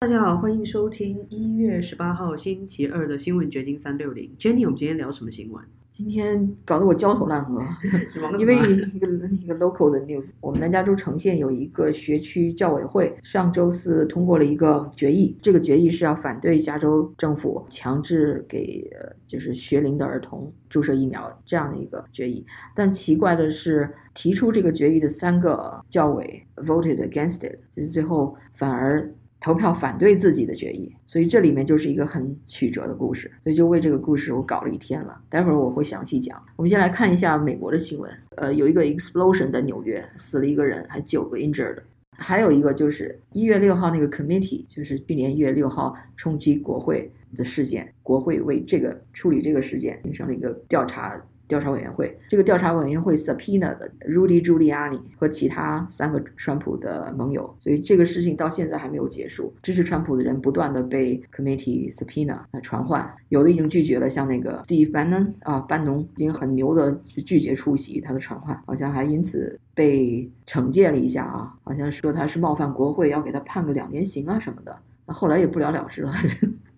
大家好，欢迎收听一月十八号星期二的新闻掘金三六零。Jenny，我们今天聊什么新闻？今天搞得我焦头烂额，因为一个一个 local 的 news，我们南加州城县有一个学区教委会上周四通过了一个决议，这个决议是要反对加州政府强制给就是学龄的儿童注射疫苗这样的一个决议。但奇怪的是，提出这个决议的三个教委 voted against it，就是最后反而。投票反对自己的决议，所以这里面就是一个很曲折的故事。所以就为这个故事我搞了一天了，待会儿我会详细讲。我们先来看一下美国的新闻。呃，有一个 explosion 在纽约，死了一个人，还九个 injured。还有一个就是一月六号那个 committee，就是去年一月六号冲击国会的事件，国会为这个处理这个事件，形成了一个调查。调查委员会，这个调查委员会 subpoena 的 Rudy Giuliani 和其他三个川普的盟友，所以这个事情到现在还没有结束。支持川普的人不断的被 committee subpoena 传唤，有的已经拒绝了，像那个 Steve Bannon 啊，班农已经很牛的拒绝出席他的传唤，好像还因此被惩戒了一下啊，好像说他是冒犯国会，要给他判个两年刑啊什么的。那后来也不了了之了。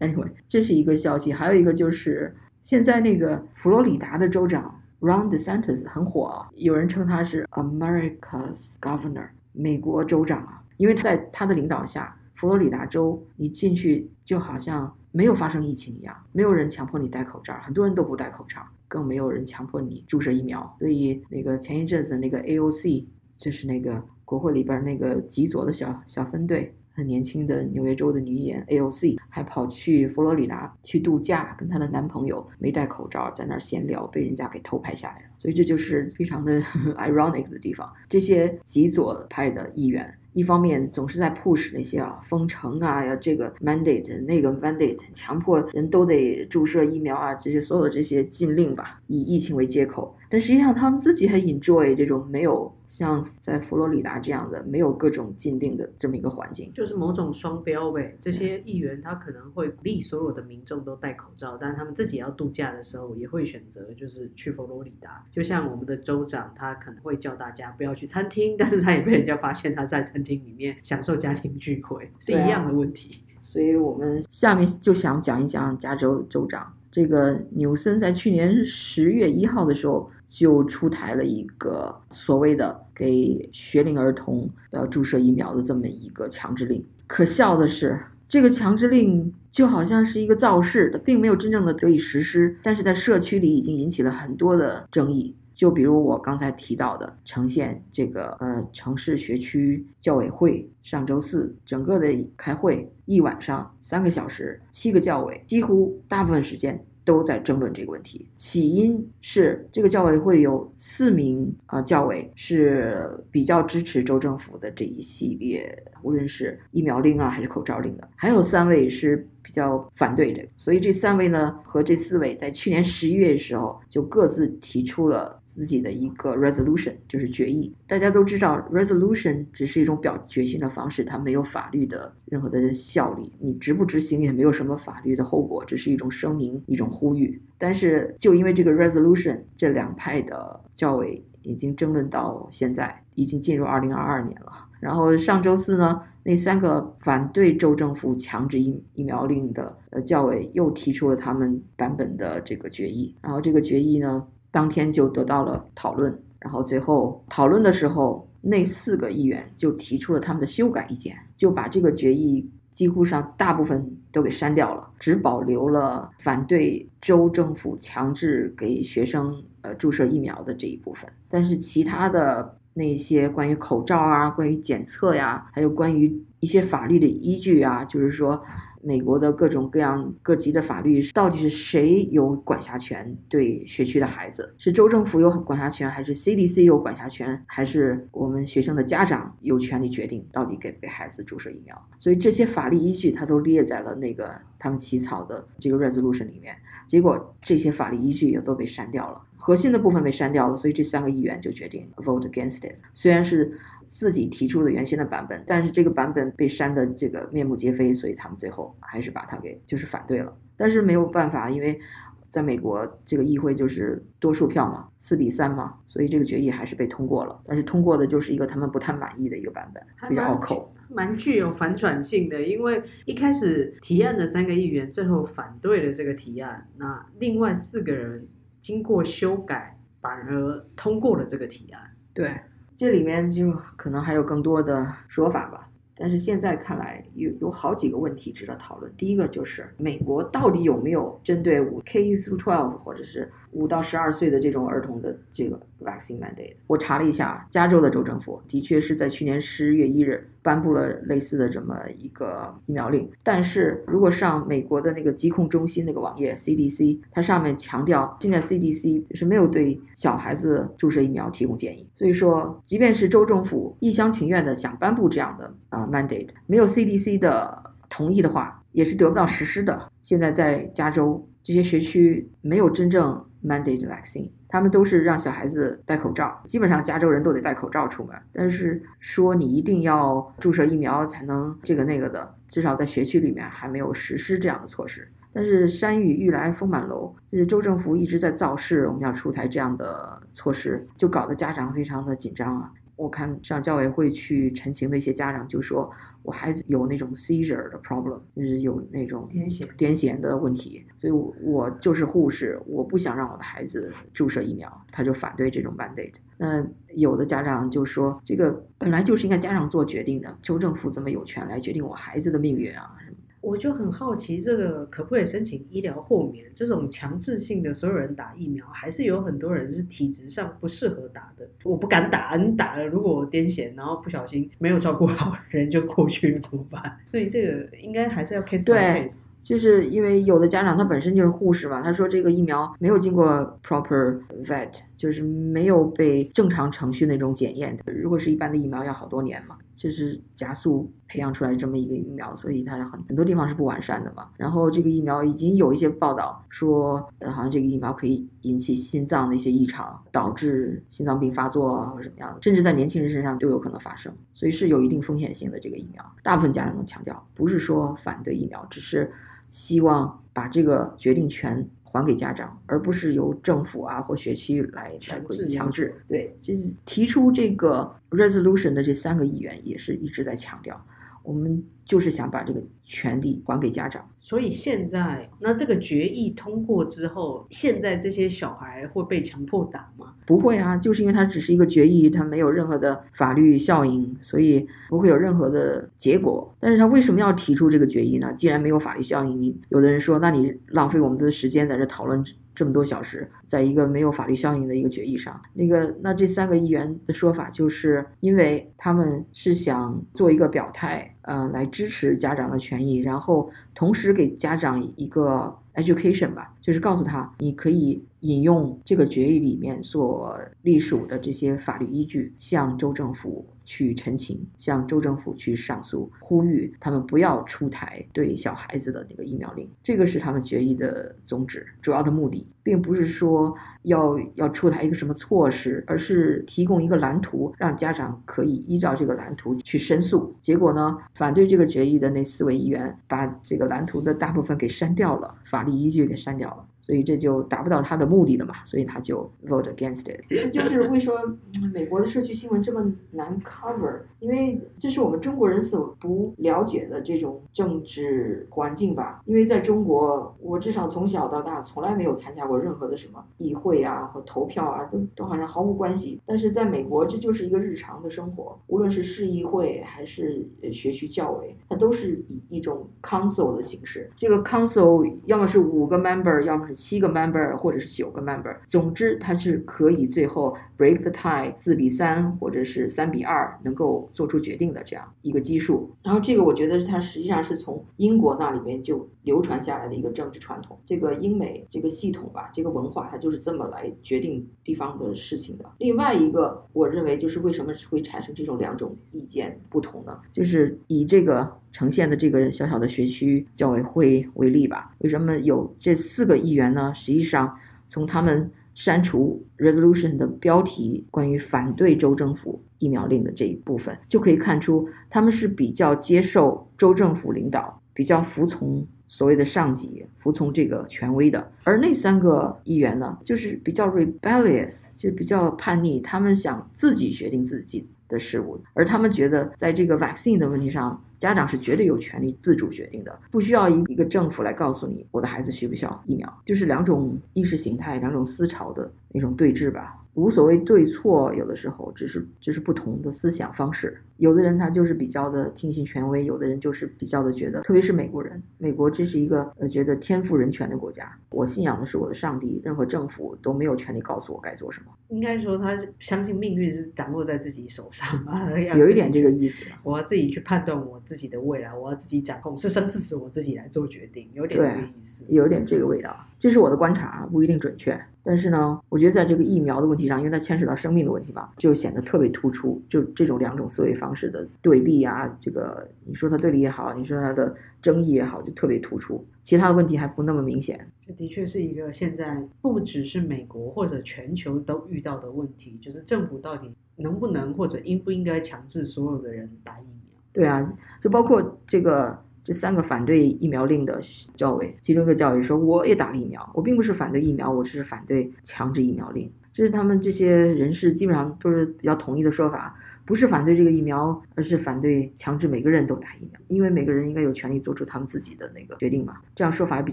Anyway，这是一个消息，还有一个就是。现在那个佛罗里达的州长 Ron DeSantis 很火，有人称他是 America's Governor，美国州长啊，因为在他的领导下，佛罗里达州你进去就好像没有发生疫情一样，没有人强迫你戴口罩，很多人都不戴口罩，更没有人强迫你注射疫苗。所以那个前一阵子那个 AOC，就是那个国会里边那个极左的小小分队。很年轻的纽约州的女议员 AOC 还跑去佛罗里达去度假，跟她的男朋友没戴口罩，在那儿闲聊，被人家给偷拍下来了。所以这就是非常的 ironic 的地方。这些极左派的议员，一方面总是在 push 那些啊封城啊，要这个 mandate 那个 mandate，强迫人都得注射疫苗啊，这些所有的这些禁令吧，以疫情为借口。但实际上他们自己很 enjoy 这种没有。像在佛罗里达这样的没有各种禁令的这么一个环境，就是某种双标呗。这些议员他可能会鼓励所有的民众都戴口罩，但是他们自己要度假的时候也会选择就是去佛罗里达。就像我们的州长，他可能会叫大家不要去餐厅，但是他也被人家发现他在餐厅里面享受家庭聚会，是一样的问题。所以我们下面就想讲一讲加州州长这个纽森，在去年十月一号的时候。就出台了一个所谓的给学龄儿童要注射疫苗的这么一个强制令。可笑的是，这个强制令就好像是一个造势，它并没有真正的得以实施，但是在社区里已经引起了很多的争议。就比如我刚才提到的城县这个呃城市学区教委会，上周四整个的开会一晚上三个小时，七个教委几乎大部分时间。都在争论这个问题。起因是这个教委会有四名啊教委是比较支持州政府的这一系列，无论是疫苗令啊还是口罩令的，还有三位是比较反对的。所以这三位呢和这四位在去年十一月的时候就各自提出了。自己的一个 resolution 就是决议，大家都知道 resolution 只是一种表决心的方式，它没有法律的任何的效力，你执不执行也没有什么法律的后果，只是一种声明，一种呼吁。但是就因为这个 resolution，这两派的教委已经争论到现在，已经进入二零二二年了。然后上周四呢，那三个反对州政府强制疫疫苗令的呃教委又提出了他们版本的这个决议，然后这个决议呢。当天就得到了讨论，然后最后讨论的时候，那四个议员就提出了他们的修改意见，就把这个决议几乎上大部分都给删掉了，只保留了反对州政府强制给学生呃注射疫苗的这一部分，但是其他的那些关于口罩啊、关于检测呀，还有关于一些法律的依据啊，就是说。美国的各种各样各级的法律，到底是谁有管辖权对学区的孩子？是州政府有管辖权，还是 CDC 有管辖权，还是我们学生的家长有权利决定到底给不给孩子注射疫苗？所以这些法律依据，它都列在了那个他们起草的这个 resolution 里面。结果这些法律依据也都被删掉了，核心的部分被删掉了，所以这三个议员就决定 vote against it。虽然是。自己提出的原先的版本，但是这个版本被删的这个面目皆非，所以他们最后还是把它给就是反对了。但是没有办法，因为在美国这个议会就是多数票嘛，四比三嘛，所以这个决议还是被通过了。但是通过的就是一个他们不太满意的一个版本，比较拗口。蛮具有反转性的，因为一开始提案的三个议员最后反对了这个提案，那另外四个人经过修改，反而通过了这个提案。对，这里面就可能还有更多的说法吧。但是现在看来，有有好几个问题值得讨论。第一个就是美国到底有没有针对五 K through twelve 或者是五到十二岁的这种儿童的这个 vaccine mandate？我查了一下，加州的州政府的确是在去年十月一日颁布了类似的这么一个疫苗令。但是如果上美国的那个疾控中心那个网页 CDC，它上面强调，现在 CDC 是没有对小孩子注射疫苗提供建议。所以说，即便是州政府一厢情愿的想颁布这样的啊。mandate 没有 CDC 的同意的话，也是得不到实施的。现在在加州这些学区没有真正 mandate vaccine，他们都是让小孩子戴口罩，基本上加州人都得戴口罩出门。但是说你一定要注射疫苗才能这个那个的，至少在学区里面还没有实施这样的措施。但是山雨欲来风满楼，就是州政府一直在造势，我们要出台这样的措施，就搞得家长非常的紧张啊。我看上教委会去陈情的一些家长就说，我孩子有那种 seizure 的 problem，就是有那种癫痫癫痫的问题，所以我我就是护士，我不想让我的孩子注射疫苗，他就反对这种 mandate。那有的家长就说，这个本来就是应该家长做决定的，州政府怎么有权来决定我孩子的命运啊？我就很好奇，这个可不可以申请医疗豁免？这种强制性的所有人打疫苗，还是有很多人是体质上不适合打的。我不敢打，你打了，如果我癫痫，然后不小心没有照顾好 人就过去了，怎么办？所以这个应该还是要 case by case。就是因为有的家长他本身就是护士嘛，他说这个疫苗没有经过 proper vet，就是没有被正常程序那种检验的。如果是一般的疫苗要好多年嘛，就是加速培养出来这么一个疫苗，所以它很很多地方是不完善的嘛。然后这个疫苗已经有一些报道说，好像这个疫苗可以引起心脏的一些异常，导致心脏病发作啊或者什么样的，甚至在年轻人身上都有可能发生，所以是有一定风险性的这个疫苗。大部分家长都强调，不是说反对疫苗，只是。希望把这个决定权还给家长，而不是由政府啊或学区来强制强制。对，就是提出这个 resolution 的这三个议员也是一直在强调，我们就是想把这个权利还给家长。所以现在，那这个决议通过之后，现在这些小孩会被强迫打吗？不会啊，就是因为它只是一个决议，它没有任何的法律效应，所以不会有任何的结果。但是他为什么要提出这个决议呢？既然没有法律效应，有的人说，那你浪费我们的时间在这讨论。这么多小时，在一个没有法律效应的一个决议上，那个那这三个议员的说法就是，因为他们是想做一个表态，呃，来支持家长的权益，然后同时给家长一个 education 吧，就是告诉他，你可以引用这个决议里面所隶属的这些法律依据，向州政府。去陈情，向州政府去上诉，呼吁他们不要出台对小孩子的那个疫苗令。这个是他们决议的宗旨，主要的目的，并不是说要要出台一个什么措施，而是提供一个蓝图，让家长可以依照这个蓝图去申诉。结果呢，反对这个决议的那四位议员把这个蓝图的大部分给删掉了，法律依据给删掉了。所以这就达不到他的目的了嘛，所以他就 vote against it。这就是为什么美国的社区新闻这么难 cover，因为这是我们中国人所不了解的这种政治环境吧。因为在中国，我至少从小到大从来没有参加过任何的什么议会啊和投票啊，都都好像毫无关系。但是在美国，这就是一个日常的生活，无论是市议会还是学区教委，它都是以一种 council 的形式。这个 council 要么是五个 member，要么是七个 member 或者是九个 member，总之它是可以最后 break the tie 四比三或者是三比二能够做出决定的这样一个基数。然后这个我觉得它实际上是从英国那里面就流传下来的一个政治传统，这个英美这个系统吧，这个文化它就是这么来决定地方的事情的。另外一个我认为就是为什么会产生这种两种意见不同呢？就是以这个。呈现的这个小小的学区教委会为例吧，为什么有这四个议员呢？实际上，从他们删除 resolution 的标题，关于反对州政府疫苗令的这一部分，就可以看出，他们是比较接受州政府领导比较服从所谓的上级，服从这个权威的。而那三个议员呢，就是比较 rebellious，就比较叛逆，他们想自己决定自己的事物，而他们觉得在这个 vaccine 的问题上，家长是绝对有权利自主决定的，不需要一一个政府来告诉你我的孩子需不需要疫苗，就是两种意识形态、两种思潮的那种对峙吧。无所谓对错，有的时候只是只是不同的思想方式。有的人他就是比较的听信权威，有的人就是比较的觉得，特别是美国人，美国这是一个呃觉得天赋人权的国家。我信仰的是我的上帝，任何政府都没有权利告诉我该做什么。应该说，他相信命运是掌握在自己手上吧？有一点这个意思。我要自己去判断我自己的未来，我要自己掌控，是生是死我自己来做决定，有点这个意思。有点这个味道，这是我的观察，不一定准确。但是呢，我觉得在这个疫苗的问题上，因为它牵扯到生命的问题嘛，就显得特别突出。就这种两种思维方式的对立啊，这个你说它对立也好，你说它的争议也好，就特别突出。其他的问题还不那么明显。这的确是一个现在不只是美国或者全球都遇到的问题，就是政府到底能不能或者应不应该强制所有的人打疫苗？对啊，就包括这个。这三个反对疫苗令的教委，其中一个教委说：“我也打了疫苗，我并不是反对疫苗，我只是反对强制疫苗令。”这是他们这些人士基本上都是比较统一的说法，不是反对这个疫苗，而是反对强制每个人都打疫苗，因为每个人应该有权利做出他们自己的那个决定嘛。这样说法也比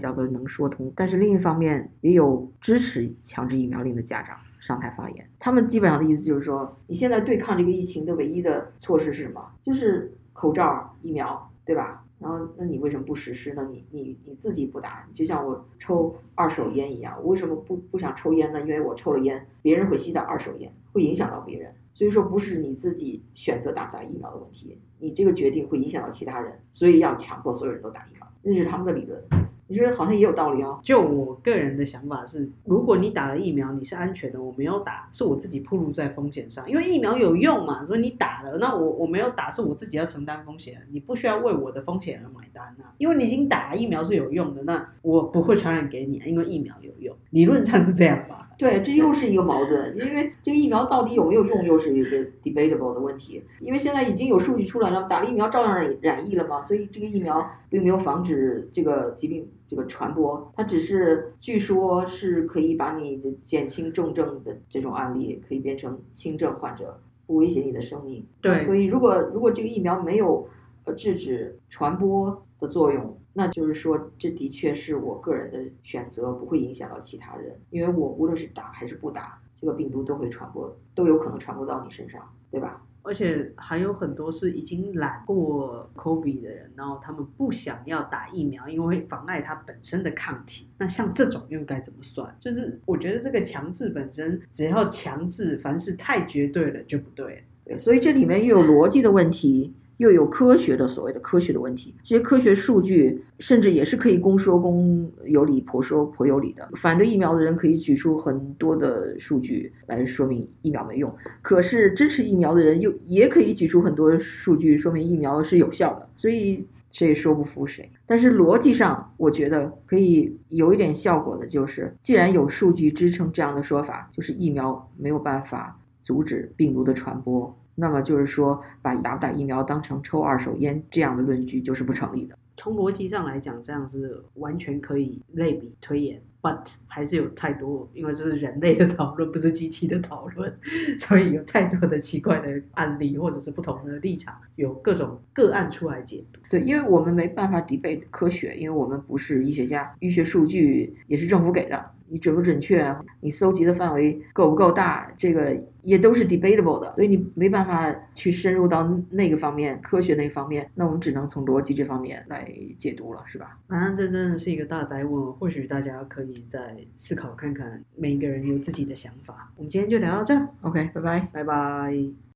较的能说通。但是另一方面，也有支持强制疫苗令的家长上台发言，他们基本上的意思就是说：你现在对抗这个疫情的唯一的措施是什么？就是口罩、疫苗，对吧？然后，那你为什么不实施呢？你你你自己不打，就像我抽二手烟一样，我为什么不不想抽烟呢？因为我抽了烟，别人会吸到二手烟，会影响到别人。所以说，不是你自己选择打不打疫苗的问题，你这个决定会影响到其他人，所以要强迫所有人都打疫苗，那是他们的理论。你觉得好像也有道理哦。就我个人的想法是，如果你打了疫苗，你是安全的，我没有打，是我自己暴露在风险上。因为疫苗有用嘛，所以你打了，那我我没有打，是我自己要承担风险。你不需要为我的风险而买单啊，因为你已经打了疫苗是有用的，那我不会传染给你，因为疫苗有用，理论上是这样吧。对，这又是一个矛盾，因为这个疫苗到底有没有用，又是一个 debatable 的问题。因为现在已经有数据出来了，打了疫苗照样染染疫了嘛，所以这个疫苗并没有防止这个疾病这个传播，它只是据说是可以把你的减轻重症的这种案例可以变成轻症患者，不威胁你的生命。对，所以如果如果这个疫苗没有呃制止传播的作用。那就是说，这的确是我个人的选择，不会影响到其他人，因为我无论是打还是不打，这个病毒都会传播，都有可能传播到你身上，对吧？而且还有很多是已经染过 COVID 的人，然后他们不想要打疫苗，因为会妨碍他本身的抗体。那像这种又该怎么算？就是我觉得这个强制本身，只要强制，凡是太绝对了就不对。对，所以这里面又有逻辑的问题。又有科学的所谓的科学的问题，这些科学数据甚至也是可以公说公有理，婆说婆有理的。反对疫苗的人可以举出很多的数据来说明疫苗没用，可是支持疫苗的人又也可以举出很多数据说明疫苗是有效的，所以谁也说不服谁。但是逻辑上，我觉得可以有一点效果的，就是既然有数据支撑这样的说法，就是疫苗没有办法阻止病毒的传播。那么就是说，把打不打疫苗当成抽二手烟这样的论据就是不成立的。从逻辑上来讲，这样是完全可以类比推演，but 还是有太多，因为这是人类的讨论，不是机器的讨论，所以有太多的奇怪的案例或者是不同的立场，有各种个案出来解读。对，因为我们没办法 debate 科学，因为我们不是医学家，医学数据也是政府给的。你准不准确？你搜集的范围够不够大？这个也都是 debatable 的，所以你没办法去深入到那个方面，科学那方面。那我们只能从逻辑这方面来解读了，是吧？反正这真的是一个大灾问，或许大家可以再思考看看，每一个人有自己的想法。我们今天就聊到这，OK，拜拜，拜拜。